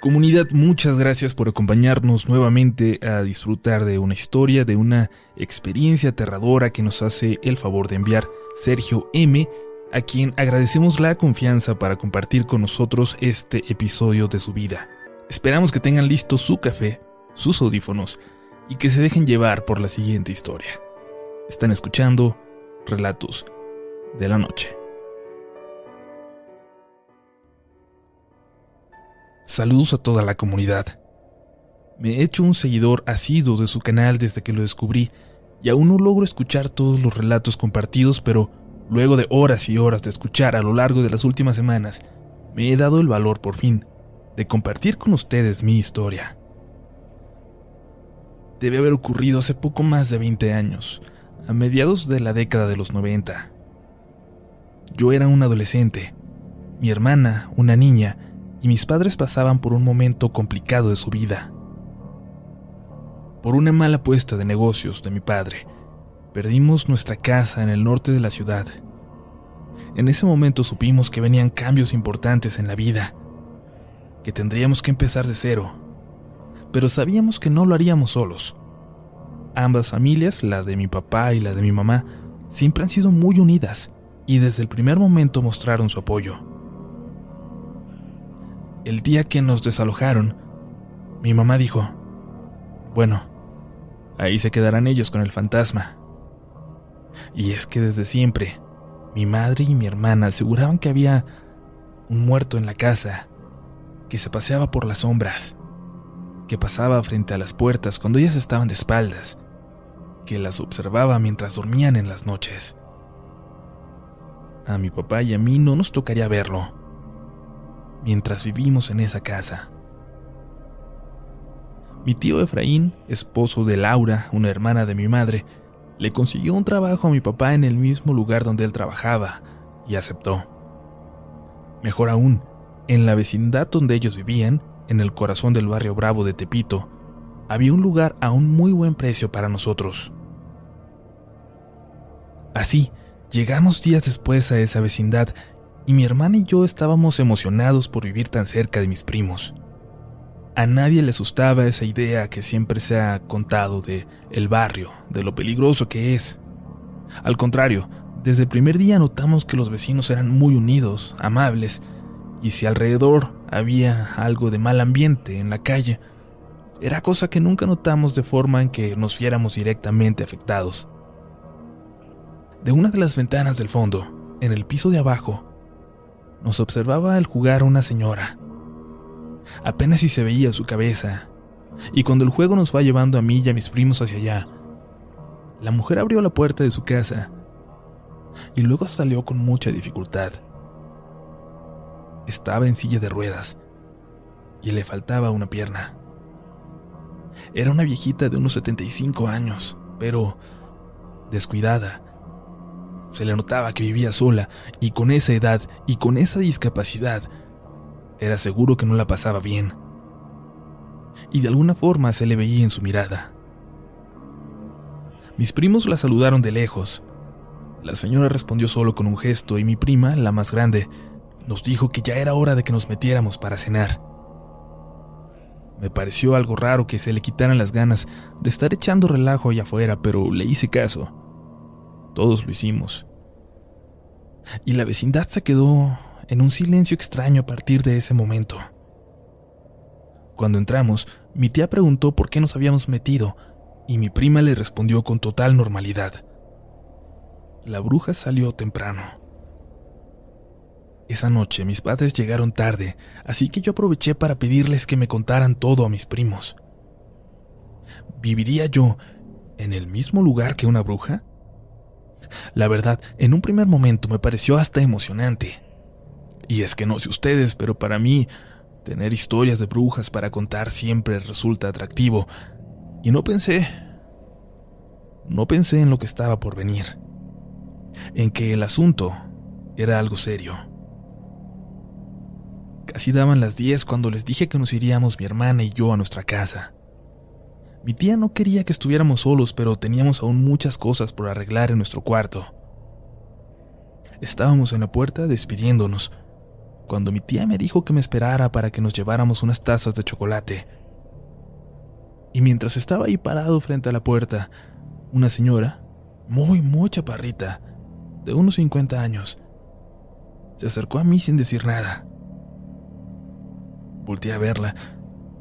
Comunidad, muchas gracias por acompañarnos nuevamente a disfrutar de una historia, de una experiencia aterradora que nos hace el favor de enviar Sergio M, a quien agradecemos la confianza para compartir con nosotros este episodio de su vida. Esperamos que tengan listo su café, sus audífonos y que se dejen llevar por la siguiente historia. Están escuchando Relatos de la Noche. Saludos a toda la comunidad. Me he hecho un seguidor asiduo de su canal desde que lo descubrí y aún no logro escuchar todos los relatos compartidos, pero luego de horas y horas de escuchar a lo largo de las últimas semanas, me he dado el valor por fin de compartir con ustedes mi historia. Debe haber ocurrido hace poco más de 20 años, a mediados de la década de los 90. Yo era un adolescente, mi hermana, una niña, y mis padres pasaban por un momento complicado de su vida. Por una mala apuesta de negocios de mi padre, perdimos nuestra casa en el norte de la ciudad. En ese momento supimos que venían cambios importantes en la vida, que tendríamos que empezar de cero, pero sabíamos que no lo haríamos solos. Ambas familias, la de mi papá y la de mi mamá, siempre han sido muy unidas y desde el primer momento mostraron su apoyo. El día que nos desalojaron, mi mamá dijo, bueno, ahí se quedarán ellos con el fantasma. Y es que desde siempre, mi madre y mi hermana aseguraban que había un muerto en la casa, que se paseaba por las sombras, que pasaba frente a las puertas cuando ellas estaban de espaldas, que las observaba mientras dormían en las noches. A mi papá y a mí no nos tocaría verlo, mientras vivimos en esa casa. Mi tío Efraín, esposo de Laura, una hermana de mi madre, le consiguió un trabajo a mi papá en el mismo lugar donde él trabajaba y aceptó. Mejor aún, en la vecindad donde ellos vivían, en el corazón del barrio Bravo de Tepito, había un lugar a un muy buen precio para nosotros. Así, llegamos días después a esa vecindad y mi hermana y yo estábamos emocionados por vivir tan cerca de mis primos. A nadie le asustaba esa idea que siempre se ha contado de el barrio, de lo peligroso que es. Al contrario, desde el primer día notamos que los vecinos eran muy unidos, amables, y si alrededor había algo de mal ambiente en la calle, era cosa que nunca notamos de forma en que nos viéramos directamente afectados. De una de las ventanas del fondo, en el piso de abajo, nos observaba al jugar una señora. Apenas si se veía su cabeza, y cuando el juego nos va llevando a mí y a mis primos hacia allá, la mujer abrió la puerta de su casa y luego salió con mucha dificultad. Estaba en silla de ruedas y le faltaba una pierna. Era una viejita de unos 75 años, pero descuidada se le notaba que vivía sola y con esa edad y con esa discapacidad, era seguro que no la pasaba bien. Y de alguna forma se le veía en su mirada. Mis primos la saludaron de lejos. La señora respondió solo con un gesto y mi prima, la más grande, nos dijo que ya era hora de que nos metiéramos para cenar. Me pareció algo raro que se le quitaran las ganas de estar echando relajo allá afuera, pero le hice caso. Todos lo hicimos. Y la vecindad se quedó en un silencio extraño a partir de ese momento. Cuando entramos, mi tía preguntó por qué nos habíamos metido y mi prima le respondió con total normalidad. La bruja salió temprano. Esa noche mis padres llegaron tarde, así que yo aproveché para pedirles que me contaran todo a mis primos. ¿Viviría yo en el mismo lugar que una bruja? La verdad, en un primer momento me pareció hasta emocionante. Y es que no sé ustedes, pero para mí, tener historias de brujas para contar siempre resulta atractivo. Y no pensé... No pensé en lo que estaba por venir. En que el asunto era algo serio. Casi daban las diez cuando les dije que nos iríamos mi hermana y yo a nuestra casa. Mi tía no quería que estuviéramos solos, pero teníamos aún muchas cosas por arreglar en nuestro cuarto. Estábamos en la puerta despidiéndonos, cuando mi tía me dijo que me esperara para que nos lleváramos unas tazas de chocolate. Y mientras estaba ahí parado frente a la puerta, una señora, muy, muy chaparrita, de unos 50 años, se acercó a mí sin decir nada. Volté a verla.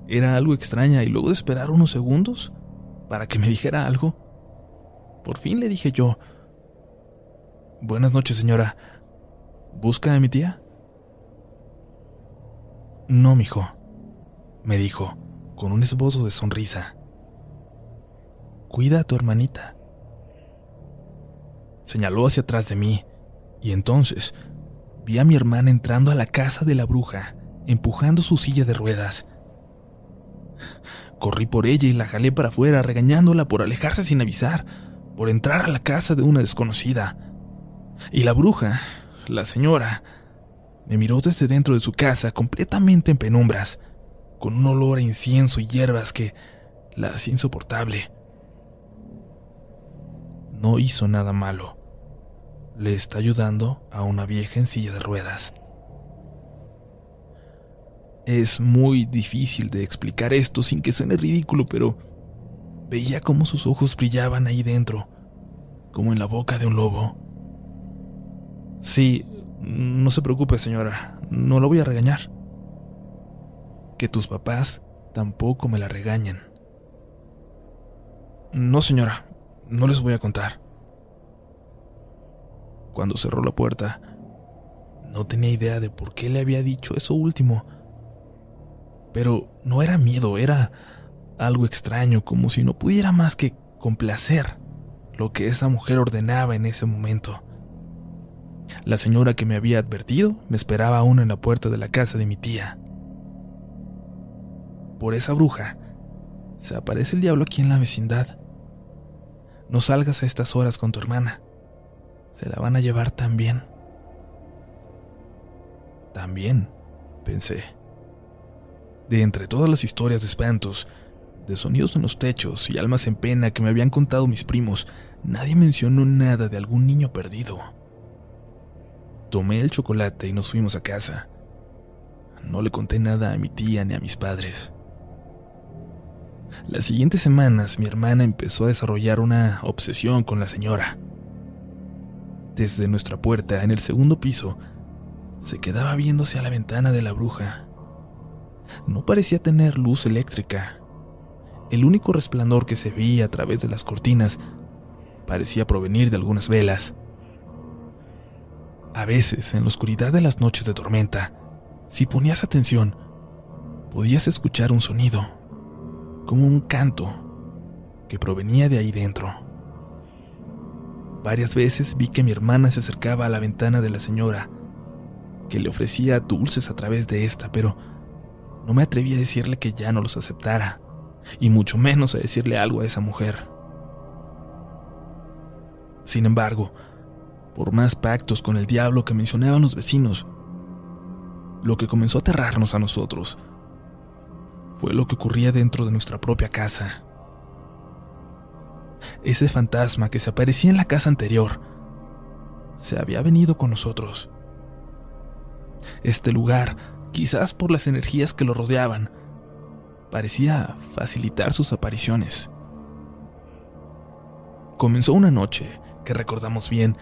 Era algo extraña y luego de esperar unos segundos para que me dijera algo, por fin le dije yo, Buenas noches, señora. ¿Busca a mi tía? No, mijo, me dijo, con un esbozo de sonrisa. Cuida a tu hermanita. Señaló hacia atrás de mí, y entonces vi a mi hermana entrando a la casa de la bruja, empujando su silla de ruedas. Corrí por ella y la jalé para afuera, regañándola por alejarse sin avisar, por entrar a la casa de una desconocida. Y la bruja, la señora, me miró desde dentro de su casa, completamente en penumbras, con un olor a incienso y hierbas que la hacía insoportable. No hizo nada malo. Le está ayudando a una vieja en silla de ruedas. Es muy difícil de explicar esto sin que suene ridículo, pero veía cómo sus ojos brillaban ahí dentro, como en la boca de un lobo. Sí, no se preocupe, señora, no lo voy a regañar. Que tus papás tampoco me la regañen. No, señora, no les voy a contar. Cuando cerró la puerta, no tenía idea de por qué le había dicho eso último. Pero no era miedo, era algo extraño, como si no pudiera más que complacer lo que esa mujer ordenaba en ese momento. La señora que me había advertido me esperaba aún en la puerta de la casa de mi tía. Por esa bruja, se aparece el diablo aquí en la vecindad. No salgas a estas horas con tu hermana. Se la van a llevar también. También, pensé. De entre todas las historias de espantos, de sonidos en los techos y almas en pena que me habían contado mis primos, nadie mencionó nada de algún niño perdido. Tomé el chocolate y nos fuimos a casa. No le conté nada a mi tía ni a mis padres. Las siguientes semanas mi hermana empezó a desarrollar una obsesión con la señora. Desde nuestra puerta, en el segundo piso, se quedaba viéndose a la ventana de la bruja. No parecía tener luz eléctrica. El único resplandor que se veía a través de las cortinas parecía provenir de algunas velas. A veces, en la oscuridad de las noches de tormenta, si ponías atención, podías escuchar un sonido, como un canto, que provenía de ahí dentro. Varias veces vi que mi hermana se acercaba a la ventana de la señora, que le ofrecía dulces a través de esta, pero no me atreví a decirle que ya no los aceptara, y mucho menos a decirle algo a esa mujer. Sin embargo, por más pactos con el diablo que mencionaban los vecinos. Lo que comenzó a aterrarnos a nosotros fue lo que ocurría dentro de nuestra propia casa. Ese fantasma que se aparecía en la casa anterior se había venido con nosotros. Este lugar, quizás por las energías que lo rodeaban, parecía facilitar sus apariciones. Comenzó una noche que recordamos bien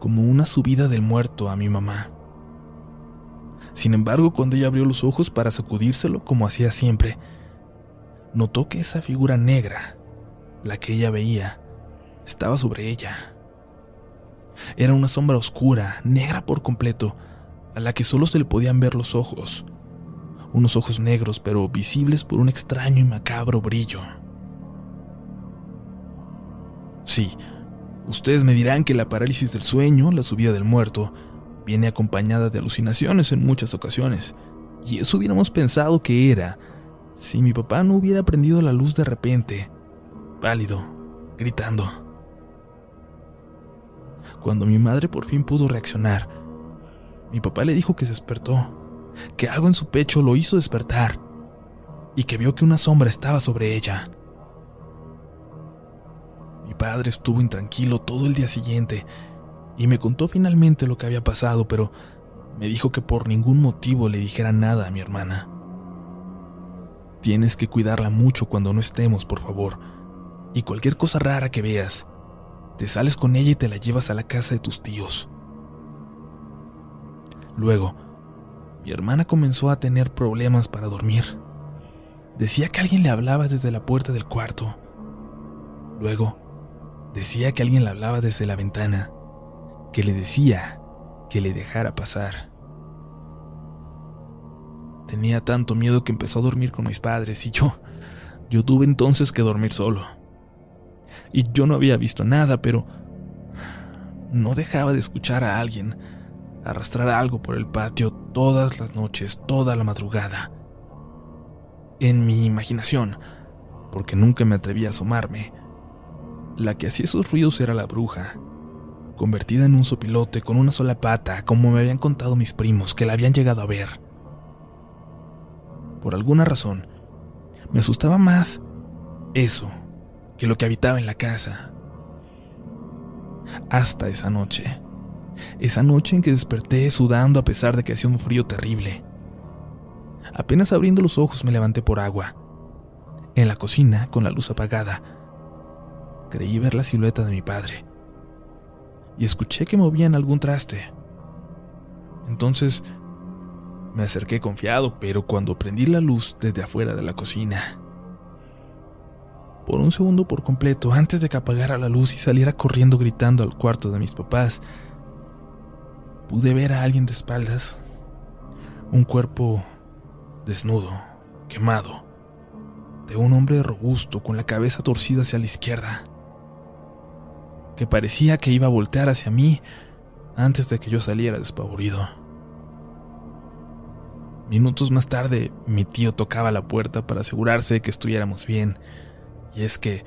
como una subida del muerto a mi mamá. Sin embargo, cuando ella abrió los ojos para sacudírselo como hacía siempre, notó que esa figura negra, la que ella veía, estaba sobre ella. Era una sombra oscura, negra por completo, a la que solo se le podían ver los ojos, unos ojos negros pero visibles por un extraño y macabro brillo. Sí, Ustedes me dirán que la parálisis del sueño, la subida del muerto, viene acompañada de alucinaciones en muchas ocasiones. Y eso hubiéramos pensado que era si mi papá no hubiera prendido la luz de repente, pálido, gritando. Cuando mi madre por fin pudo reaccionar, mi papá le dijo que se despertó, que algo en su pecho lo hizo despertar y que vio que una sombra estaba sobre ella. Mi padre estuvo intranquilo todo el día siguiente y me contó finalmente lo que había pasado, pero me dijo que por ningún motivo le dijera nada a mi hermana. Tienes que cuidarla mucho cuando no estemos, por favor. Y cualquier cosa rara que veas, te sales con ella y te la llevas a la casa de tus tíos. Luego, mi hermana comenzó a tener problemas para dormir. Decía que alguien le hablaba desde la puerta del cuarto. Luego, decía que alguien le hablaba desde la ventana, que le decía que le dejara pasar. Tenía tanto miedo que empezó a dormir con mis padres y yo, yo tuve entonces que dormir solo. Y yo no había visto nada, pero no dejaba de escuchar a alguien arrastrar algo por el patio todas las noches, toda la madrugada. En mi imaginación, porque nunca me atreví a asomarme, la que hacía esos ruidos era la bruja, convertida en un sopilote con una sola pata, como me habían contado mis primos que la habían llegado a ver. Por alguna razón, me asustaba más eso que lo que habitaba en la casa. Hasta esa noche. Esa noche en que desperté sudando a pesar de que hacía un frío terrible. Apenas abriendo los ojos me levanté por agua. En la cocina, con la luz apagada, creí ver la silueta de mi padre. Y escuché que movían algún traste. Entonces me acerqué confiado, pero cuando prendí la luz desde afuera de la cocina, por un segundo por completo, antes de que apagara la luz y saliera corriendo gritando al cuarto de mis papás, pude ver a alguien de espaldas, un cuerpo desnudo, quemado, de un hombre robusto con la cabeza torcida hacia la izquierda, que parecía que iba a voltear hacia mí antes de que yo saliera despavorido. Minutos más tarde, mi tío tocaba la puerta para asegurarse de que estuviéramos bien, y es que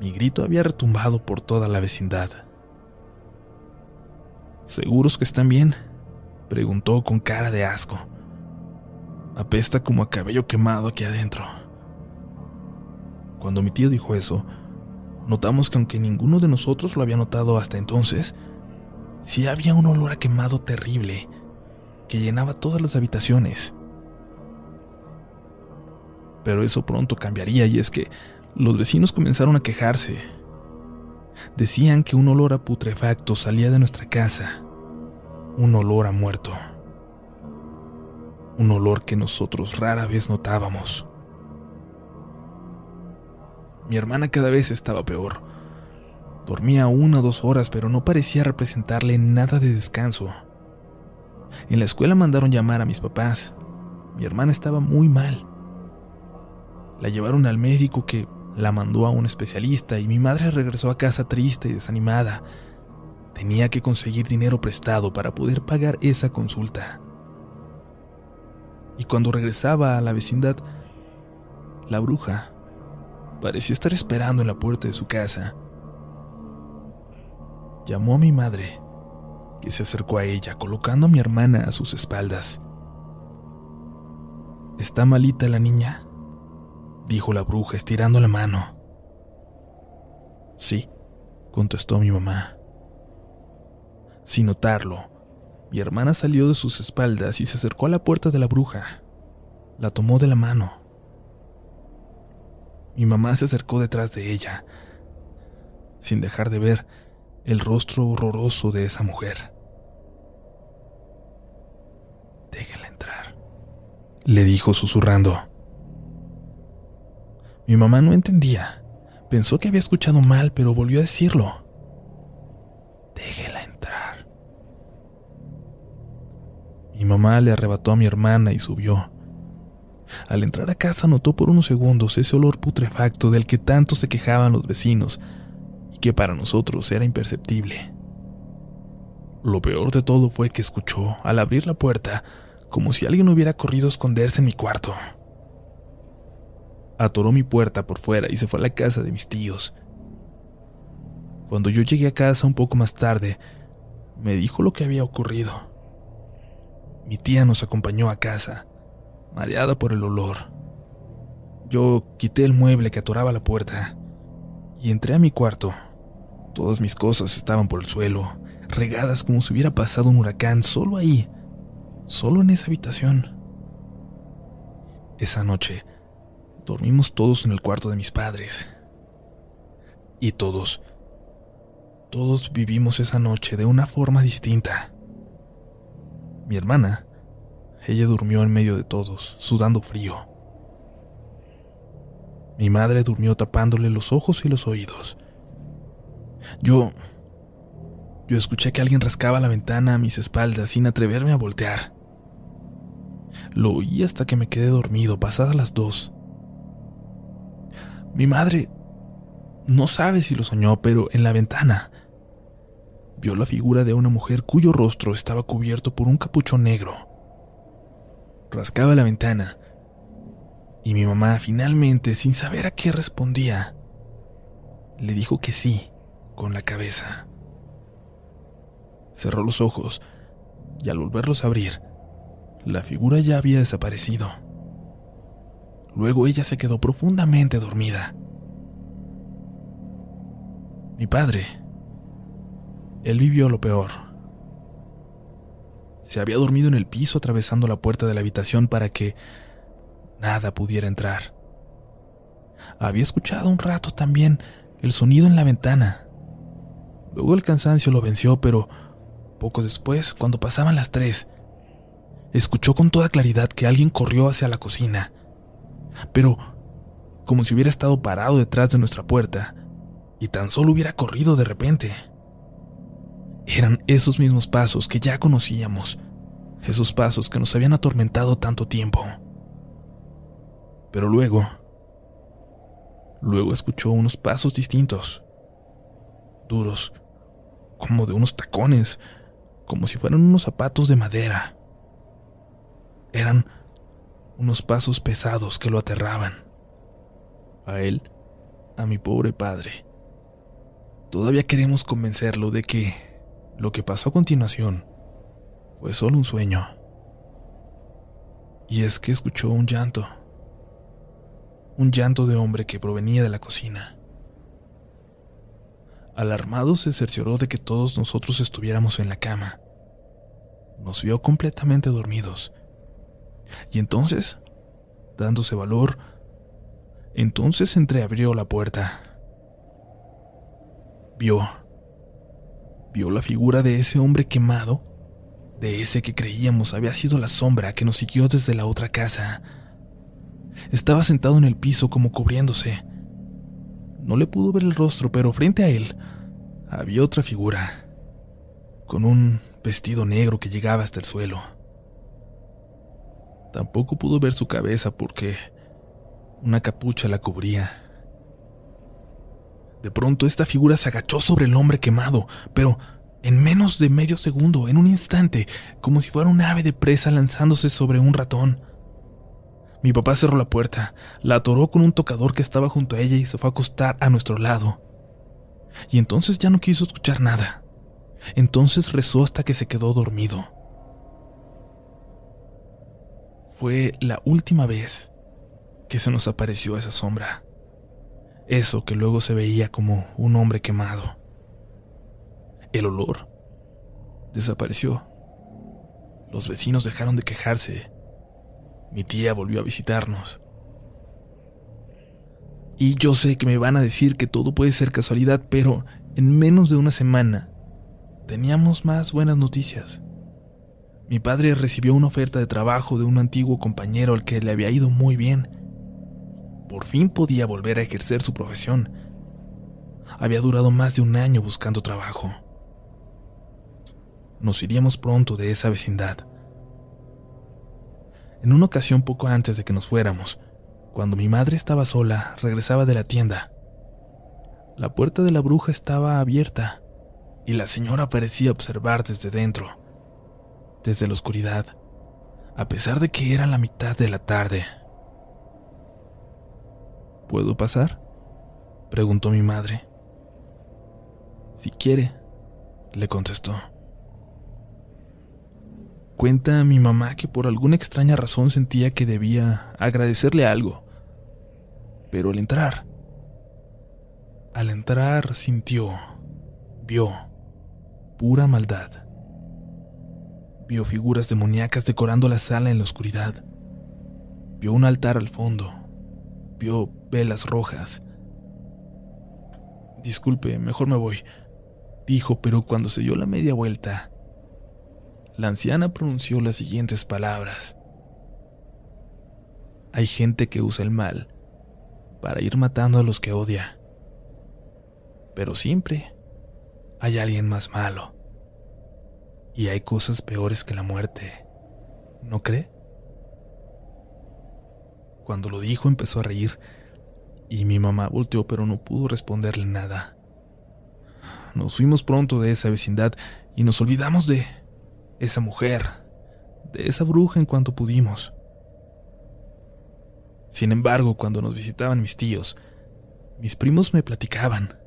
mi grito había retumbado por toda la vecindad. ¿Seguros que están bien? preguntó con cara de asco. Apesta como a cabello quemado aquí adentro. Cuando mi tío dijo eso, notamos que aunque ninguno de nosotros lo había notado hasta entonces, sí había un olor a quemado terrible que llenaba todas las habitaciones. Pero eso pronto cambiaría y es que los vecinos comenzaron a quejarse Decían que un olor a putrefacto salía de nuestra casa, un olor a muerto, un olor que nosotros rara vez notábamos. Mi hermana cada vez estaba peor. Dormía una o dos horas, pero no parecía representarle nada de descanso. En la escuela mandaron llamar a mis papás. Mi hermana estaba muy mal. La llevaron al médico que la mandó a un especialista y mi madre regresó a casa triste y desanimada. Tenía que conseguir dinero prestado para poder pagar esa consulta. Y cuando regresaba a la vecindad, la bruja parecía estar esperando en la puerta de su casa. Llamó a mi madre, que se acercó a ella, colocando a mi hermana a sus espaldas. ¿Está malita la niña? Dijo la bruja estirando la mano. Sí, contestó mi mamá. Sin notarlo, mi hermana salió de sus espaldas y se acercó a la puerta de la bruja. La tomó de la mano. Mi mamá se acercó detrás de ella, sin dejar de ver el rostro horroroso de esa mujer. Déjela entrar, le dijo susurrando. Mi mamá no entendía. Pensó que había escuchado mal, pero volvió a decirlo. Déjela entrar. Mi mamá le arrebató a mi hermana y subió. Al entrar a casa notó por unos segundos ese olor putrefacto del que tanto se quejaban los vecinos y que para nosotros era imperceptible. Lo peor de todo fue que escuchó, al abrir la puerta, como si alguien hubiera corrido a esconderse en mi cuarto atoró mi puerta por fuera y se fue a la casa de mis tíos. Cuando yo llegué a casa un poco más tarde, me dijo lo que había ocurrido. Mi tía nos acompañó a casa, mareada por el olor. Yo quité el mueble que atoraba la puerta y entré a mi cuarto. Todas mis cosas estaban por el suelo, regadas como si hubiera pasado un huracán solo ahí, solo en esa habitación. Esa noche dormimos todos en el cuarto de mis padres. Y todos, todos vivimos esa noche de una forma distinta. Mi hermana, ella durmió en medio de todos, sudando frío. Mi madre durmió tapándole los ojos y los oídos. Yo... Yo escuché que alguien rascaba la ventana a mis espaldas sin atreverme a voltear. Lo oí hasta que me quedé dormido, pasadas las dos. Mi madre no sabe si lo soñó, pero en la ventana vio la figura de una mujer cuyo rostro estaba cubierto por un capuchón negro. Rascaba la ventana y mi mamá finalmente, sin saber a qué respondía, le dijo que sí, con la cabeza. Cerró los ojos y al volverlos a abrir, la figura ya había desaparecido. Luego ella se quedó profundamente dormida. Mi padre, él vivió lo peor. Se había dormido en el piso atravesando la puerta de la habitación para que nada pudiera entrar. Había escuchado un rato también el sonido en la ventana. Luego el cansancio lo venció, pero poco después, cuando pasaban las tres, escuchó con toda claridad que alguien corrió hacia la cocina. Pero, como si hubiera estado parado detrás de nuestra puerta, y tan solo hubiera corrido de repente. Eran esos mismos pasos que ya conocíamos, esos pasos que nos habían atormentado tanto tiempo. Pero luego, luego escuchó unos pasos distintos, duros, como de unos tacones, como si fueran unos zapatos de madera. Eran unos pasos pesados que lo aterraban. A él, a mi pobre padre. Todavía queremos convencerlo de que lo que pasó a continuación fue solo un sueño. Y es que escuchó un llanto un llanto de hombre que provenía de la cocina. Alarmado se cercioró de que todos nosotros estuviéramos en la cama. Nos vio completamente dormidos. Y entonces, dándose valor, entonces entreabrió la puerta. Vio, vio la figura de ese hombre quemado, de ese que creíamos había sido la sombra que nos siguió desde la otra casa estaba sentado en el piso como cubriéndose. No le pudo ver el rostro, pero frente a él había otra figura, con un vestido negro que llegaba hasta el suelo. Tampoco pudo ver su cabeza porque una capucha la cubría. De pronto esta figura se agachó sobre el hombre quemado, pero en menos de medio segundo, en un instante, como si fuera un ave de presa lanzándose sobre un ratón. Mi papá cerró la puerta, la atoró con un tocador que estaba junto a ella y se fue a acostar a nuestro lado. Y entonces ya no quiso escuchar nada. Entonces rezó hasta que se quedó dormido. Fue la última vez que se nos apareció esa sombra. Eso que luego se veía como un hombre quemado. El olor desapareció. Los vecinos dejaron de quejarse mi tía volvió a visitarnos. Y yo sé que me van a decir que todo puede ser casualidad, pero en menos de una semana teníamos más buenas noticias. Mi padre recibió una oferta de trabajo de un antiguo compañero al que le había ido muy bien. Por fin podía volver a ejercer su profesión. Había durado más de un año buscando trabajo. Nos iríamos pronto de esa vecindad. En una ocasión poco antes de que nos fuéramos, cuando mi madre estaba sola, regresaba de la tienda. La puerta de la bruja estaba abierta y la señora parecía observar desde dentro, desde la oscuridad, a pesar de que era la mitad de la tarde. ¿Puedo pasar? preguntó mi madre. Si quiere, le contestó. Cuenta mi mamá que por alguna extraña razón sentía que debía agradecerle algo. Pero al entrar, al entrar sintió, vio, pura maldad. Vio figuras demoníacas decorando la sala en la oscuridad. Vio un altar al fondo. Vio velas rojas. Disculpe, mejor me voy, dijo, pero cuando se dio la media vuelta, la anciana pronunció las siguientes palabras. Hay gente que usa el mal para ir matando a los que odia. Pero siempre hay alguien más malo. Y hay cosas peores que la muerte. ¿No cree? Cuando lo dijo empezó a reír y mi mamá volteó pero no pudo responderle nada. Nos fuimos pronto de esa vecindad y nos olvidamos de esa mujer, de esa bruja en cuanto pudimos. Sin embargo, cuando nos visitaban mis tíos, mis primos me platicaban.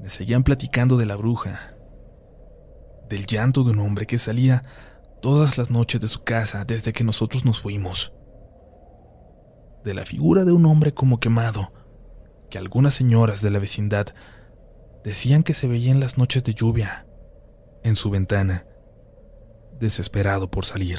Me seguían platicando de la bruja, del llanto de un hombre que salía todas las noches de su casa desde que nosotros nos fuimos, de la figura de un hombre como quemado, que algunas señoras de la vecindad decían que se veía en las noches de lluvia, en su ventana, desesperado por salir.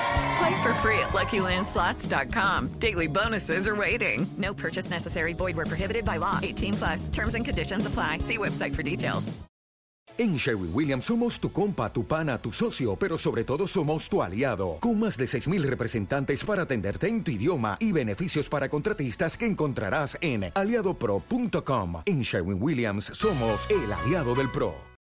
Play for free at LuckyLandSlots.com. Daily bonuses are waiting. No purchase necessary. Void were prohibited by law. 18 plus. Terms and conditions apply. See website for details. En Sherwin Williams somos tu compa, tu pana, tu socio, pero sobre todo somos tu aliado, con más de 6.000 representantes para atenderte en tu idioma y beneficios para contratistas que encontrarás en aliadopro.com. En Sherwin Williams somos el aliado del PRO.